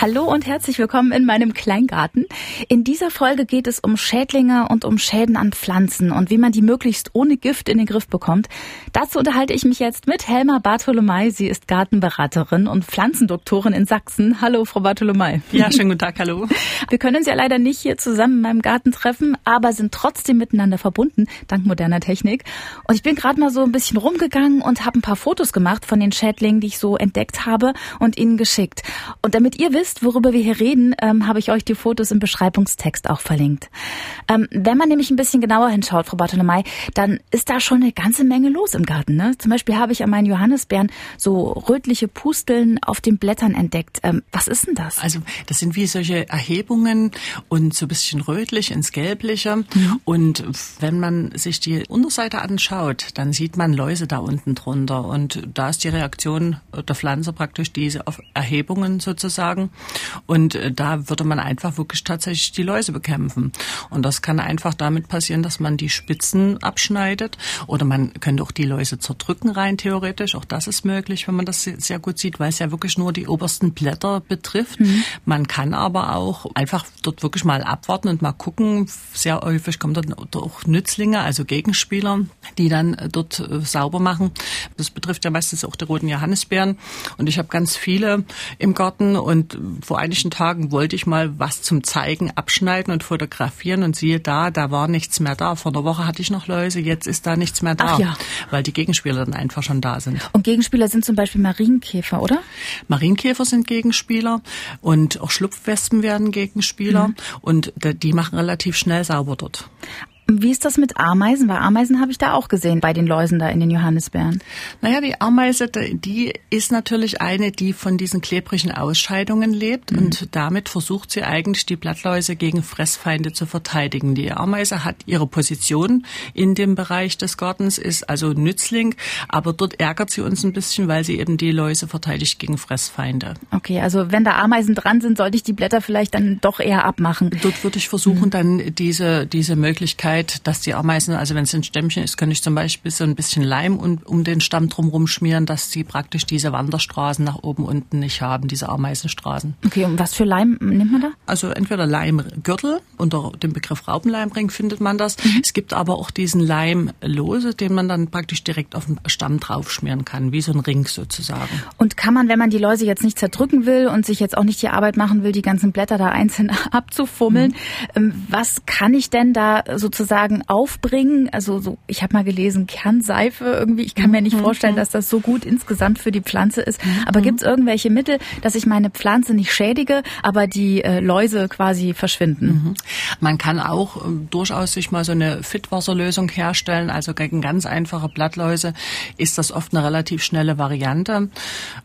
Hallo und herzlich willkommen in meinem Kleingarten. In dieser Folge geht es um Schädlinge und um Schäden an Pflanzen und wie man die möglichst ohne Gift in den Griff bekommt. Dazu unterhalte ich mich jetzt mit Helma Bartholomei. Sie ist Gartenberaterin und Pflanzendoktorin in Sachsen. Hallo, Frau Bartholomei. Ja, schönen guten Tag, hallo. Wir können uns ja leider nicht hier zusammen in meinem Garten treffen, aber sind trotzdem miteinander verbunden, dank moderner Technik. Und ich bin gerade mal so ein bisschen rumgegangen und habe ein paar Fotos gemacht von den Schädlingen, die ich so entdeckt habe und Ihnen geschickt. Und damit ihr wisst, wisst, worüber wir hier reden, ähm, habe ich euch die Fotos im Beschreibungstext auch verlinkt. Ähm, wenn man nämlich ein bisschen genauer hinschaut, Frau Bartolomei, dann ist da schon eine ganze Menge los im Garten. Ne? Zum Beispiel habe ich an meinen Johannisbeeren so rötliche Pusteln auf den Blättern entdeckt. Ähm, was ist denn das? Also das sind wie solche Erhebungen und so ein bisschen rötlich ins Gelbliche. Mhm. Und wenn man sich die Unterseite anschaut, dann sieht man Läuse da unten drunter. Und da ist die Reaktion der Pflanze praktisch diese Erhebungen sozusagen. Und äh, da würde man einfach wirklich tatsächlich die Läuse bekämpfen. Und das kann einfach damit passieren, dass man die Spitzen abschneidet oder man könnte auch die Läuse zerdrücken rein theoretisch. Auch das ist möglich, wenn man das sehr gut sieht, weil es ja wirklich nur die obersten Blätter betrifft. Mhm. Man kann aber auch einfach dort wirklich mal abwarten und mal gucken. Sehr häufig kommen dort auch Nützlinge, also Gegenspieler, die dann äh, dort äh, sauber machen. Das betrifft ja meistens auch die roten Johannisbeeren. Und ich habe ganz viele im Garten und vor einigen Tagen wollte ich mal was zum Zeigen abschneiden und fotografieren und siehe da, da war nichts mehr da. Vor einer Woche hatte ich noch Läuse, jetzt ist da nichts mehr da, Ach ja. weil die Gegenspieler dann einfach schon da sind. Und Gegenspieler sind zum Beispiel Marienkäfer, oder? Marienkäfer sind Gegenspieler und auch Schlupfwespen werden Gegenspieler mhm. und die machen relativ schnell sauber dort. Wie ist das mit Ameisen? Weil Ameisen habe ich da auch gesehen bei den Läusen da in den Johannisbeeren. Naja, die Ameise, die ist natürlich eine, die von diesen klebrigen Ausscheidungen lebt mhm. und damit versucht sie eigentlich die Blattläuse gegen Fressfeinde zu verteidigen. Die Ameise hat ihre Position in dem Bereich des Gartens, ist also Nützling, aber dort ärgert sie uns ein bisschen, weil sie eben die Läuse verteidigt gegen Fressfeinde. Okay, also wenn da Ameisen dran sind, sollte ich die Blätter vielleicht dann doch eher abmachen. Dort würde ich versuchen, mhm. dann diese, diese Möglichkeit Möglichkeit, dass die Ameisen, also wenn es ein Stämmchen ist, könnte ich zum Beispiel so ein bisschen Leim um, um den Stamm drumherum schmieren, dass sie praktisch diese Wanderstraßen nach oben unten nicht haben, diese Ameisenstraßen. Okay, und was für Leim nimmt man da? Also entweder Leimgürtel, unter dem Begriff Raupenleimring findet man das. Mhm. Es gibt aber auch diesen Leimlose, den man dann praktisch direkt auf den Stamm draufschmieren kann, wie so ein Ring sozusagen. Und kann man, wenn man die Läuse jetzt nicht zerdrücken will und sich jetzt auch nicht die Arbeit machen will, die ganzen Blätter da einzeln abzufummeln, mhm. was kann ich denn da sozusagen sozusagen aufbringen. Also so, ich habe mal gelesen, Kernseife irgendwie. Ich kann mir nicht mhm. vorstellen, dass das so gut insgesamt für die Pflanze ist. Mhm. Aber gibt es irgendwelche Mittel, dass ich meine Pflanze nicht schädige, aber die äh, Läuse quasi verschwinden? Mhm. Man kann auch äh, durchaus sich mal so eine Fitwasserlösung herstellen. Also gegen ganz einfache Blattläuse ist das oft eine relativ schnelle Variante.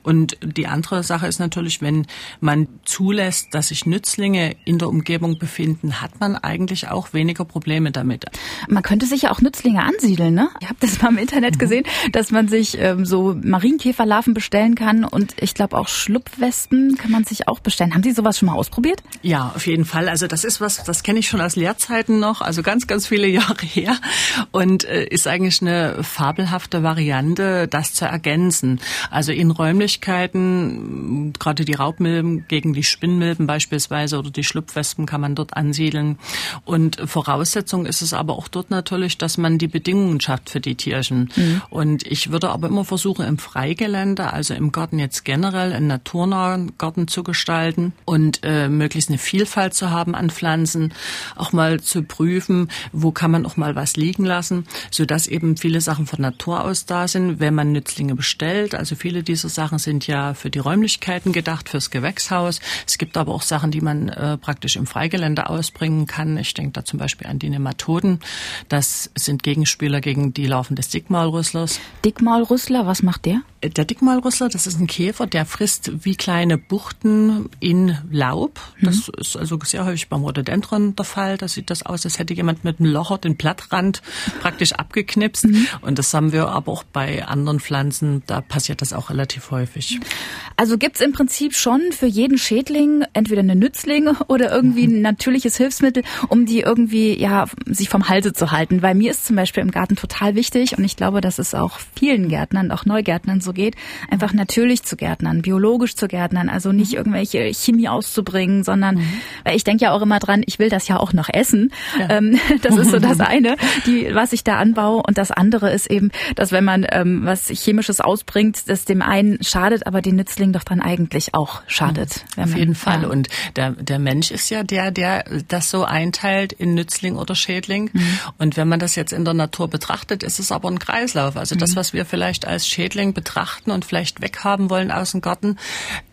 Und die andere Sache ist natürlich, wenn man zulässt, dass sich Nützlinge in der Umgebung befinden, hat man eigentlich auch weniger Probleme damit mit. Man könnte sich ja auch Nützlinge ansiedeln, ne? Ich habe das mal im Internet mhm. gesehen, dass man sich ähm, so Marienkäferlarven bestellen kann und ich glaube auch Schlupfwespen kann man sich auch bestellen. Haben Sie sowas schon mal ausprobiert? Ja, auf jeden Fall. Also das ist was, das kenne ich schon aus Lehrzeiten noch, also ganz, ganz viele Jahre her und äh, ist eigentlich eine fabelhafte Variante, das zu ergänzen. Also in Räumlichkeiten, gerade die Raubmilben gegen die Spinnmilben beispielsweise oder die Schlupfwespen kann man dort ansiedeln. Und Voraussetzung ist es aber auch dort natürlich, dass man die Bedingungen schafft für die Tierchen. Mhm. Und ich würde aber immer versuchen, im Freigelände, also im Garten jetzt generell, einen naturnahen Garten zu gestalten und äh, möglichst eine Vielfalt zu haben an Pflanzen, auch mal zu prüfen, wo kann man auch mal was liegen lassen, sodass eben viele Sachen von Natur aus da sind, wenn man Nützlinge bestellt. Also viele dieser Sachen sind ja für die Räumlichkeiten gedacht, fürs Gewächshaus. Es gibt aber auch Sachen, die man äh, praktisch im Freigelände ausbringen kann. Ich denke da zum Beispiel an die Nematoden Methoden. Das sind Gegenspieler gegen die Larven des. Dickmaulrüssler, was macht der? Der Dickmalrüssler, das ist ein Käfer, der frisst wie kleine Buchten in Laub. Das mhm. ist also sehr häufig beim Rhododendron der Fall. Da sieht das aus, als hätte jemand mit einem Locher den Blattrand praktisch abgeknipst. Mhm. Und das haben wir aber auch bei anderen Pflanzen, da passiert das auch relativ häufig. Also gibt's im Prinzip schon für jeden Schädling entweder eine Nützlinge oder irgendwie ein natürliches Hilfsmittel, um die irgendwie ja sich vom Halse zu halten. Weil mir ist zum Beispiel im Garten total wichtig und ich glaube, dass es auch vielen Gärtnern, auch Neugärtnern so geht, einfach natürlich zu gärtnern, biologisch zu gärtnern, also nicht mhm. irgendwelche Chemie auszubringen, sondern mhm. weil ich denke ja auch immer dran, ich will das ja auch noch essen. Ja. Ähm, das ist so das eine, die, was ich da anbaue. Und das andere ist eben, dass wenn man ähm, was Chemisches ausbringt, das dem einen schadet, aber den Nützling doch dann eigentlich auch schadet. Mhm. Auf man, jeden Fall. Ja. Und der, der Mensch ist ja der, der das so einteilt in Nützling oder Schädling. Mhm. Und wenn man das jetzt in der Natur betrachtet, ist es aber ein Kreislauf. Also das, mhm. was wir vielleicht als Schädling betrachten und vielleicht weghaben wollen aus dem Garten,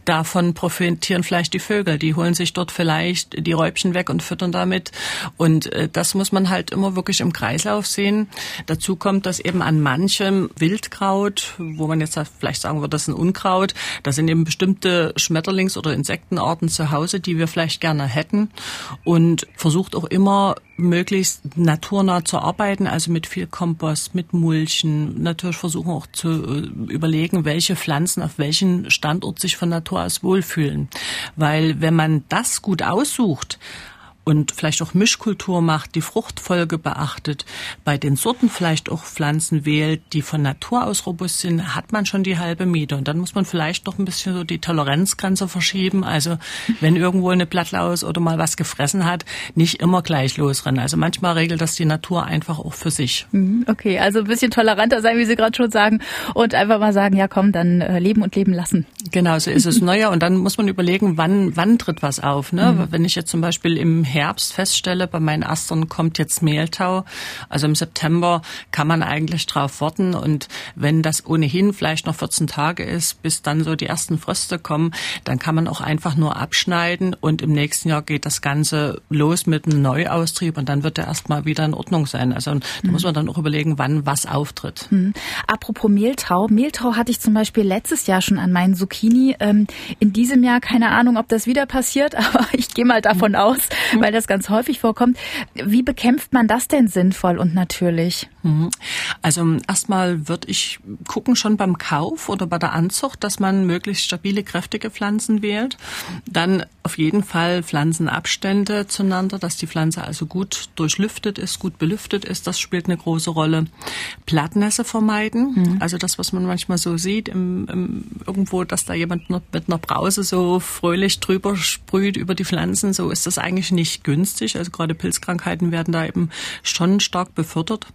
davon profitieren vielleicht die Vögel. Die holen sich dort vielleicht die Räubchen weg und füttern damit. Und äh, das muss man halt immer wirklich im Kreislauf sehen. Dazu kommt, dass eben an manchem Wildkraut, wo man jetzt vielleicht sagen würde, das ist ein Unkraut, da sind eben bestimmte Schmetterlings- oder Insektenarten zu Hause, die wir vielleicht gerne hätten. Und versucht auch immer möglichst naturnah zu arbeiten, also mit viel Kompost, mit Mulchen. Natürlich versuchen auch zu äh, überlegen, welche Pflanzen auf welchen Standort sich von Natur aus wohlfühlen. Weil wenn man das gut aussucht, und vielleicht auch Mischkultur macht, die Fruchtfolge beachtet, bei den Sorten vielleicht auch Pflanzen wählt, die von Natur aus robust sind, hat man schon die halbe Miete. Und dann muss man vielleicht noch ein bisschen so die Toleranzgrenze verschieben. Also wenn irgendwo eine Blattlaus oder mal was gefressen hat, nicht immer gleich losrennen. Also manchmal regelt das die Natur einfach auch für sich. Mhm, okay, also ein bisschen toleranter sein, wie Sie gerade schon sagen, und einfach mal sagen, ja komm, dann äh, leben und leben lassen. Genau, so ist es. Naja, und dann muss man überlegen, wann, wann tritt was auf. Ne? Mhm. Wenn ich jetzt zum Beispiel im Herbst feststelle, bei meinen Astern kommt jetzt Mehltau. Also im September kann man eigentlich drauf warten. Und wenn das ohnehin vielleicht noch 14 Tage ist, bis dann so die ersten Fröste kommen, dann kann man auch einfach nur abschneiden und im nächsten Jahr geht das Ganze los mit einem Neuaustrieb und dann wird er erstmal wieder in Ordnung sein. Also da mhm. muss man dann auch überlegen, wann was auftritt. Mhm. Apropos Mehltau. Mehltau hatte ich zum Beispiel letztes Jahr schon an meinen Zucchini. Ähm, in diesem Jahr keine Ahnung, ob das wieder passiert, aber ich gehe mal davon aus, mhm weil das ganz häufig vorkommt. Wie bekämpft man das denn sinnvoll und natürlich? Mhm. Also erstmal würde ich gucken schon beim Kauf oder bei der Anzucht, dass man möglichst stabile, kräftige Pflanzen wählt. Dann auf jeden Fall Pflanzenabstände zueinander, dass die Pflanze also gut durchlüftet ist, gut belüftet ist. Das spielt eine große Rolle. Plattnässe vermeiden. Mhm. Also das, was man manchmal so sieht, im, im, irgendwo, dass da jemand mit einer Brause so fröhlich drüber sprüht über die Pflanzen. So ist das eigentlich nicht günstig. Also gerade Pilzkrankheiten werden da eben schon stark befördert.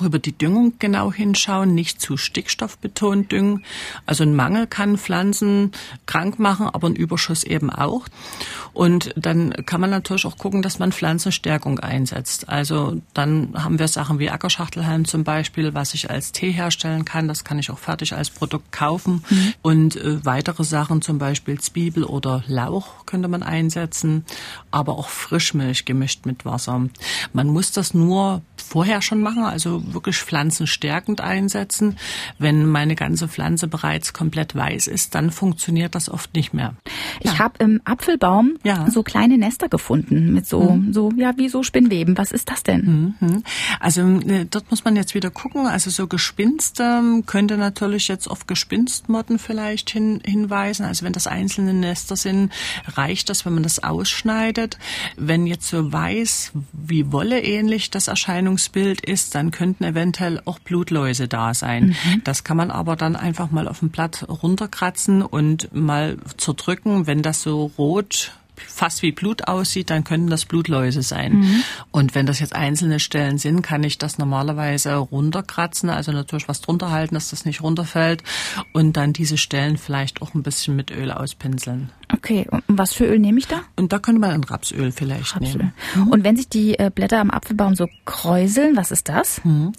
Über die Düngung genau hinschauen, nicht zu stickstoffbetont düngen. Also ein Mangel kann Pflanzen krank machen, aber ein Überschuss eben auch. Und dann kann man natürlich auch gucken, dass man Pflanzenstärkung einsetzt. Also dann haben wir Sachen wie Ackerschachtelhalm zum Beispiel, was ich als Tee herstellen kann. Das kann ich auch fertig als Produkt kaufen. Mhm. Und äh, weitere Sachen, zum Beispiel Zwiebel oder Lauch könnte man einsetzen, aber auch Frischmilch gemischt mit Wasser. Man muss das nur vorher schon machen, also wirklich pflanzenstärkend einsetzen. Wenn meine ganze Pflanze bereits komplett weiß ist, dann funktioniert das oft nicht mehr. Ich ja. habe im Apfelbaum ja. so kleine Nester gefunden mit so mhm. so ja wie so Spinnweben. Was ist das denn? Mhm. Also äh, dort muss man jetzt wieder gucken. Also so Gespinste könnte natürlich jetzt auf Gespinstmotten vielleicht hin, hinweisen. Also wenn das einzelne Nester sind, reicht das, wenn man das ausschneidet. Wenn jetzt so weiß wie Wolle ähnlich das Erscheinungsbild ist, dann könnten eventuell auch Blutläuse da sein. Mhm. Das kann man aber dann einfach mal auf dem Blatt runterkratzen und mal zerdrücken. Wenn das so rot fast wie Blut aussieht, dann könnten das Blutläuse sein. Mhm. Und wenn das jetzt einzelne Stellen sind, kann ich das normalerweise runterkratzen, also natürlich was drunter halten, dass das nicht runterfällt und dann diese Stellen vielleicht auch ein bisschen mit Öl auspinseln. Okay, und was für Öl nehme ich da? Und da könnte man ein Rapsöl vielleicht Rapsöl. nehmen. Mhm. Und wenn sich die äh, Blätter am Apfelbaum so kräuseln, was ist das? Mhm.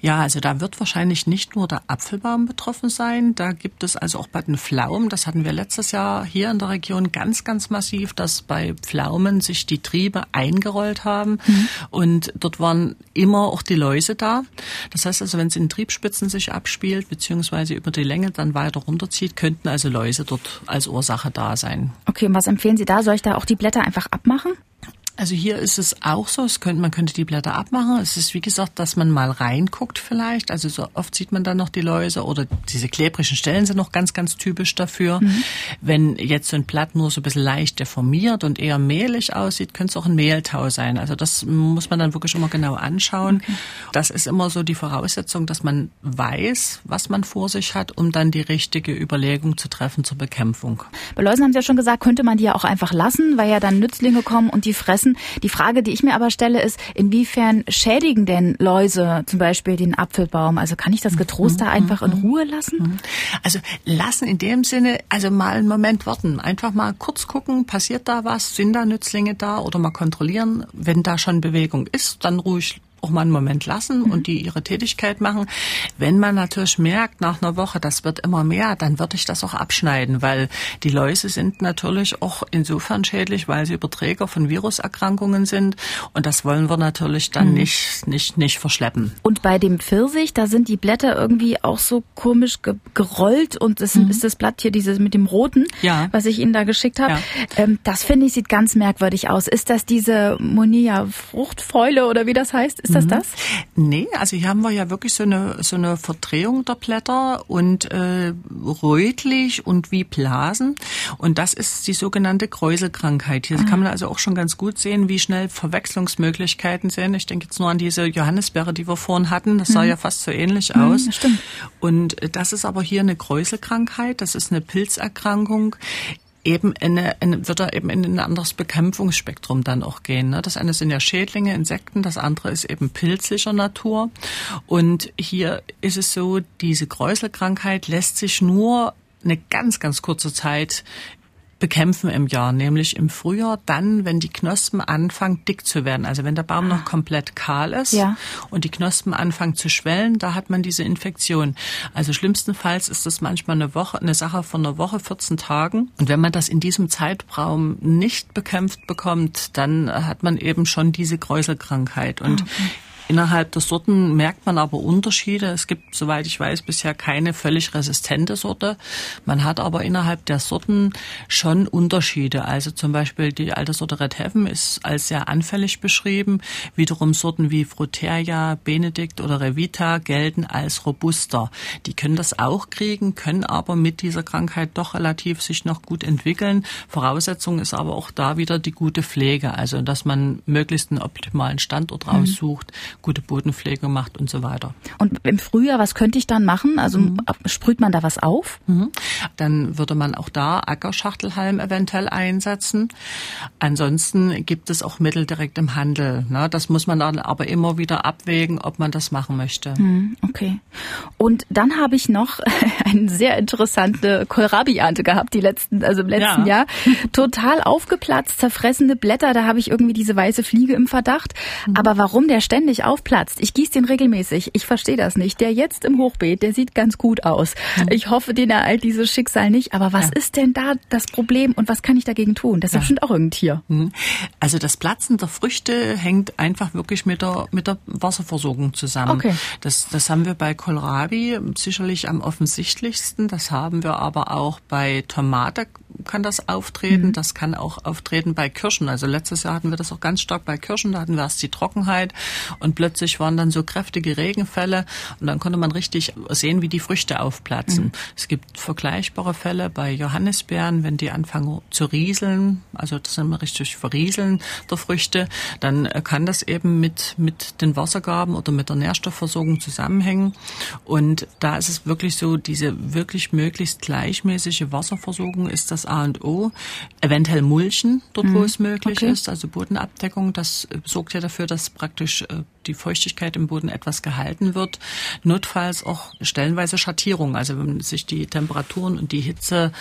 Ja, also da wird wahrscheinlich nicht nur der Apfelbaum betroffen sein. Da gibt es also auch bei den Pflaumen, das hatten wir letztes Jahr hier in der Region ganz, ganz massiv, dass bei Pflaumen sich die Triebe eingerollt haben. Mhm. Und dort waren immer auch die Läuse da. Das heißt also, wenn es in Triebspitzen sich abspielt, beziehungsweise über die Länge dann weiter runterzieht, könnten also Läuse dort als Ursache da sein. Okay, und was empfehlen Sie da? Soll ich da auch die Blätter einfach abmachen? Also hier ist es auch so, es könnte, man könnte die Blätter abmachen. Es ist wie gesagt, dass man mal reinguckt vielleicht. Also so oft sieht man dann noch die Läuse oder diese klebrigen Stellen sind noch ganz, ganz typisch dafür. Mhm. Wenn jetzt so ein Blatt nur so ein bisschen leicht deformiert und eher mehlig aussieht, könnte es auch ein Mehltau sein. Also das muss man dann wirklich immer genau anschauen. Okay. Das ist immer so die Voraussetzung, dass man weiß, was man vor sich hat, um dann die richtige Überlegung zu treffen zur Bekämpfung. Bei Läusen haben Sie ja schon gesagt, könnte man die ja auch einfach lassen, weil ja dann Nützlinge kommen und die fressen lassen. Die Frage, die ich mir aber stelle, ist, inwiefern schädigen denn Läuse zum Beispiel den Apfelbaum? Also kann ich das getrost da einfach in Ruhe lassen? Also lassen in dem Sinne, also mal einen Moment warten. Einfach mal kurz gucken, passiert da was? Sind da Nützlinge da? Oder mal kontrollieren. Wenn da schon Bewegung ist, dann ruhig auch mal einen Moment lassen mhm. und die ihre Tätigkeit machen. Wenn man natürlich merkt nach einer Woche, das wird immer mehr, dann würde ich das auch abschneiden, weil die Läuse sind natürlich auch insofern schädlich, weil sie Überträger von Viruserkrankungen sind und das wollen wir natürlich dann mhm. nicht, nicht, nicht verschleppen. Und bei dem Pfirsich, da sind die Blätter irgendwie auch so komisch ge gerollt und das mhm. ist das Blatt hier dieses mit dem roten, ja. was ich Ihnen da geschickt habe. Ja. Ähm, das finde ich sieht ganz merkwürdig aus. Ist das diese Monia Fruchtfäule oder wie das heißt? Ist das mhm. das? Nee, also hier haben wir ja wirklich so eine, so eine Verdrehung der Blätter und äh, rötlich und wie Blasen. Und das ist die sogenannte Kräuselkrankheit. Hier ah. kann man also auch schon ganz gut sehen, wie schnell Verwechslungsmöglichkeiten sind. Ich denke jetzt nur an diese Johannisbeere, die wir vorhin hatten. Das sah mhm. ja fast so ähnlich mhm, aus. stimmt. Und äh, das ist aber hier eine Kräuselkrankheit. Das ist eine Pilzerkrankung eben eine, eine, wird er eben in ein anderes Bekämpfungsspektrum dann auch gehen. Ne? Das eine sind ja Schädlinge, Insekten, das andere ist eben pilzlicher Natur. Und hier ist es so, diese Kräuselkrankheit lässt sich nur eine ganz, ganz kurze Zeit bekämpfen im Jahr, nämlich im Frühjahr, dann, wenn die Knospen anfangen dick zu werden. Also wenn der Baum noch komplett kahl ist ja. und die Knospen anfangen zu schwellen, da hat man diese Infektion. Also schlimmstenfalls ist das manchmal eine Woche, eine Sache von einer Woche, 14 Tagen. Und wenn man das in diesem Zeitraum nicht bekämpft bekommt, dann hat man eben schon diese Kräuselkrankheit. Und okay. Innerhalb der Sorten merkt man aber Unterschiede. Es gibt, soweit ich weiß, bisher keine völlig resistente Sorte. Man hat aber innerhalb der Sorten schon Unterschiede. Also zum Beispiel die alte Sorte Red Heaven ist als sehr anfällig beschrieben. Wiederum Sorten wie Fruteria, Benedikt oder Revita gelten als robuster. Die können das auch kriegen, können aber mit dieser Krankheit doch relativ sich noch gut entwickeln. Voraussetzung ist aber auch da wieder die gute Pflege. Also, dass man möglichst einen optimalen Standort mhm. Gute Bodenpflege macht und so weiter. Und im Frühjahr, was könnte ich dann machen? Also mhm. sprüht man da was auf? Mhm. Dann würde man auch da Ackerschachtelhalm eventuell einsetzen. Ansonsten gibt es auch Mittel direkt im Handel. Ne? Das muss man dann aber immer wieder abwägen, ob man das machen möchte. Mhm, okay. Und dann habe ich noch eine sehr interessante Kohlrabi-Ernte gehabt, die letzten, also im letzten ja. Jahr. Total aufgeplatzt, zerfressene Blätter, da habe ich irgendwie diese weiße Fliege im Verdacht. Mhm. Aber warum der ständig aufplatzt. Ich gieße den regelmäßig. Ich verstehe das nicht. Der jetzt im Hochbeet, der sieht ganz gut aus. Ich hoffe, den ereilt dieses Schicksal nicht. Aber was ja. ist denn da das Problem und was kann ich dagegen tun? Das ist ja. bestimmt auch irgendein Tier. Mhm. Also das Platzen der Früchte hängt einfach wirklich mit der, mit der Wasserversorgung zusammen. Okay. Das, das haben wir bei Kohlrabi sicherlich am offensichtlichsten. Das haben wir aber auch bei Tomate kann das auftreten. Mhm. Das kann auch auftreten bei Kirschen. Also letztes Jahr hatten wir das auch ganz stark bei Kirschen. Da hatten wir erst die Trockenheit und plötzlich waren dann so kräftige Regenfälle und dann konnte man richtig sehen, wie die Früchte aufplatzen. Mhm. Es gibt vergleichbare Fälle bei Johannisbeeren, wenn die anfangen zu rieseln, also das sind wir richtig verrieseln der Früchte, dann kann das eben mit, mit den Wassergaben oder mit der Nährstoffversorgung zusammenhängen. Und da ist es wirklich so, diese wirklich möglichst gleichmäßige Wasserversorgung ist das das A und O. Eventuell Mulchen, dort wo mhm. es möglich okay. ist, also Bodenabdeckung. Das sorgt ja dafür, dass praktisch äh, die Feuchtigkeit im Boden etwas gehalten wird. Notfalls auch stellenweise Schattierung. Also wenn man sich die Temperaturen und die Hitze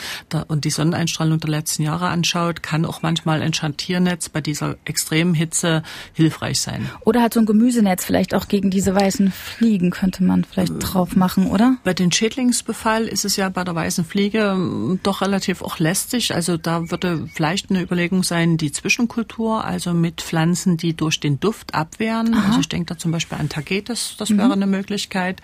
und die Sonneneinstrahlung der letzten Jahre anschaut, kann auch manchmal ein Schattiernetz bei dieser extremen Hitze hilfreich sein. Oder halt so ein Gemüsenetz vielleicht auch gegen diese weißen Fliegen könnte man vielleicht äh, drauf machen, oder? Bei den Schädlingsbefall ist es ja bei der weißen Fliege ähm, doch relativ auch lästig. Also da würde vielleicht eine Überlegung sein, die Zwischenkultur, also mit Pflanzen, die durch den Duft abwehren. Aha. Also ich denke da zum Beispiel an Tagetes, das mhm. wäre eine Möglichkeit.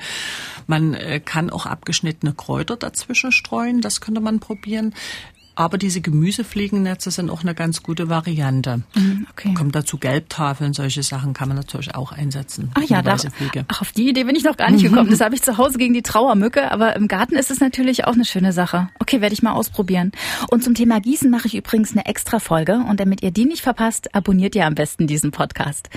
Man äh, kann auch abgeschnittene Kräuter dazwischen streuen, das könnte man probieren. Aber diese Gemüsefliegennetze sind auch eine ganz gute Variante. Mhm, okay. Kommt dazu Gelbtafeln, solche Sachen kann man natürlich auch einsetzen. Ach ja, da, ach, auf die Idee bin ich noch gar nicht gekommen. Das habe ich zu Hause gegen die Trauermücke, aber im Garten ist es natürlich auch eine schöne Sache. Okay, werde ich mal ausprobieren. Und zum Thema Gießen mache ich übrigens eine extra Folge und damit ihr die nicht verpasst, abonniert ihr am besten diesen Podcast.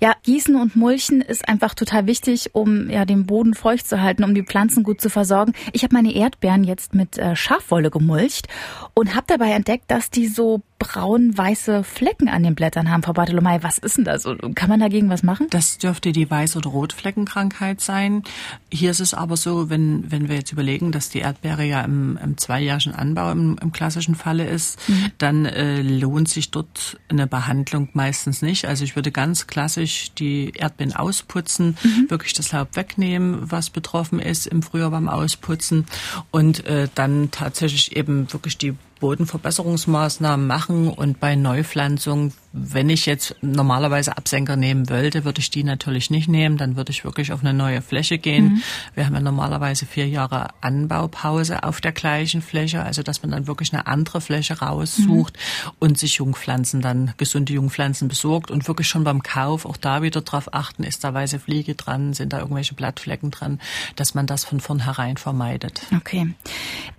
Ja, Gießen und Mulchen ist einfach total wichtig, um ja den Boden feucht zu halten, um die Pflanzen gut zu versorgen. Ich habe meine Erdbeeren jetzt mit äh, Schafwolle gemulcht und habe dabei entdeckt, dass die so braun-weiße Flecken an den Blättern haben, Frau Bartolomei. Was ist denn das? Kann man dagegen was machen? Das dürfte die Weiß- oder Rotfleckenkrankheit sein. Hier ist es aber so, wenn, wenn wir jetzt überlegen, dass die Erdbeere ja im, im zweijährigen Anbau im, im klassischen Falle ist, mhm. dann äh, lohnt sich dort eine Behandlung meistens nicht. Also ich würde ganz klassisch die Erdbeeren ausputzen, mhm. wirklich das Laub wegnehmen, was betroffen ist im Frühjahr beim Ausputzen und äh, dann tatsächlich eben wirklich die Bodenverbesserungsmaßnahmen machen und bei Neupflanzung wenn ich jetzt normalerweise Absenker nehmen wollte, würde ich die natürlich nicht nehmen. Dann würde ich wirklich auf eine neue Fläche gehen. Mhm. Wir haben ja normalerweise vier Jahre Anbaupause auf der gleichen Fläche, also dass man dann wirklich eine andere Fläche raussucht mhm. und sich Jungpflanzen dann, gesunde Jungpflanzen besorgt und wirklich schon beim Kauf auch da wieder drauf achten, ist da weiße Fliege dran, sind da irgendwelche Blattflecken dran, dass man das von vornherein vermeidet. Okay.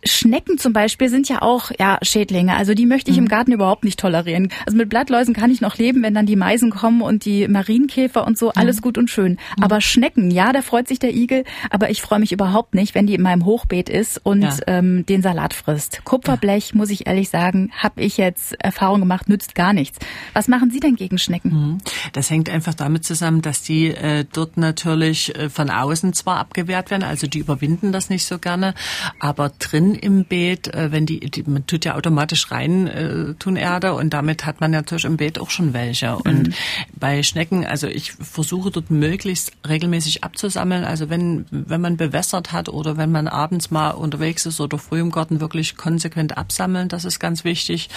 Schnecken zum Beispiel sind ja auch ja, Schädlinge. Also die möchte ich mhm. im Garten überhaupt nicht tolerieren. Also mit Blattläusen kann kann ich noch leben, wenn dann die Meisen kommen und die Marienkäfer und so, alles gut und schön. Aber Schnecken, ja, da freut sich der Igel, aber ich freue mich überhaupt nicht, wenn die in meinem Hochbeet ist und ja. ähm, den Salat frisst. Kupferblech, ja. muss ich ehrlich sagen, habe ich jetzt Erfahrung gemacht, nützt gar nichts. Was machen Sie denn gegen Schnecken? Mhm. Das hängt einfach damit zusammen, dass die äh, dort natürlich äh, von außen zwar abgewehrt werden, also die überwinden das nicht so gerne, aber drin im Beet, äh, wenn die, die man tut ja automatisch rein äh, tun Erde und damit hat man natürlich im Beet Qualität auch schon welche. Und mhm. bei Schnecken, also ich versuche dort möglichst regelmäßig abzusammeln. Also wenn, wenn man bewässert hat oder wenn man abends mal unterwegs ist oder früh im Garten wirklich konsequent absammeln, das ist ganz wichtig.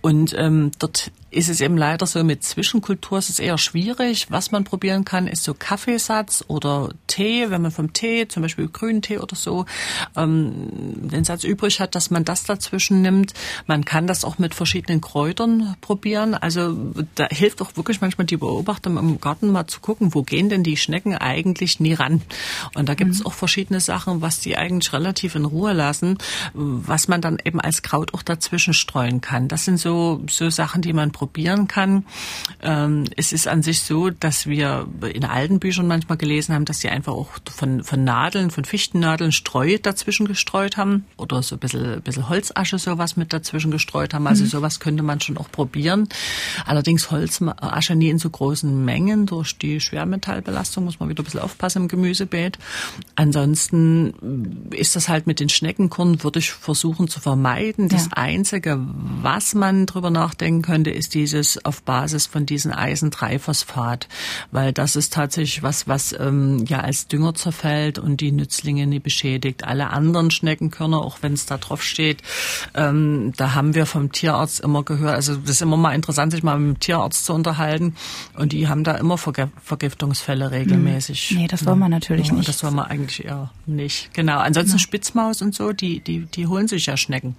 Und ähm, dort ist es eben leider so, mit Zwischenkultur ist es eher schwierig. Was man probieren kann, ist so Kaffeesatz oder Tee, wenn man vom Tee, zum Beispiel grünen Tee oder so, ähm, den Satz übrig hat, dass man das dazwischen nimmt. Man kann das auch mit verschiedenen Kräutern probieren. Also da hilft auch wirklich manchmal die Beobachtung im Garten mal zu gucken, wo gehen denn die Schnecken eigentlich nie ran. Und da gibt es mhm. auch verschiedene Sachen, was die eigentlich relativ in Ruhe lassen, was man dann eben als Kraut auch dazwischen streuen kann. Das sind so, so Sachen, die man probieren kann. Ähm, es ist an sich so, dass wir in alten Büchern manchmal gelesen haben, dass sie einfach auch von, von Nadeln, von Fichtennadeln Streu dazwischen gestreut haben oder so ein bisschen, bisschen Holzasche sowas mit dazwischen gestreut haben. Also mhm. sowas könnte man schon auch probieren. Allerdings Holzasche nie in so großen Mengen. Durch die Schwermetallbelastung muss man wieder ein bisschen aufpassen im Gemüsebeet. Ansonsten ist das halt mit den Schneckenkorn, würde ich versuchen zu vermeiden. Das ja. Einzige, was man drüber nachdenken könnte, ist dieses auf Basis von diesem Eisen-3-Phosphat, weil das ist tatsächlich was, was ähm, ja als Dünger zerfällt und die Nützlinge nie beschädigt. Alle anderen Schneckenkörner, auch wenn es da drauf steht, ähm, da haben wir vom Tierarzt immer gehört, also das ist immer mal interessant, sich mal dem Tierarzt zu unterhalten und die haben da immer Verge Vergiftungsfälle regelmäßig. Nee, das wollen wir natürlich ja, nicht. Das wollen wir eigentlich eher nicht. Genau. Ansonsten ja. Spitzmaus und so, die, die, die holen sich ja Schnecken.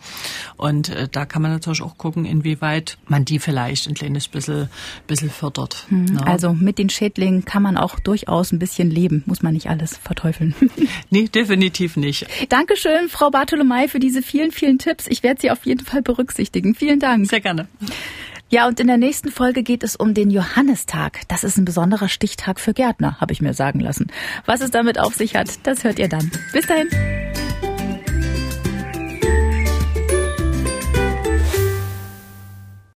Und äh, da kann man natürlich auch gucken, inwieweit man die vielleicht ein kleines bisschen, bisschen fördert. Mhm. Ja. Also mit den Schädlingen kann man auch durchaus ein bisschen leben, muss man nicht alles verteufeln. nee, definitiv nicht. Dankeschön, Frau Bartolomei, für diese vielen, vielen Tipps. Ich werde sie auf jeden Fall berücksichtigen. Vielen Dank. Sehr gerne. Ja, und in der nächsten Folge geht es um den Johannistag. Das ist ein besonderer Stichtag für Gärtner, habe ich mir sagen lassen. Was es damit auf sich hat, das hört ihr dann. Bis dahin.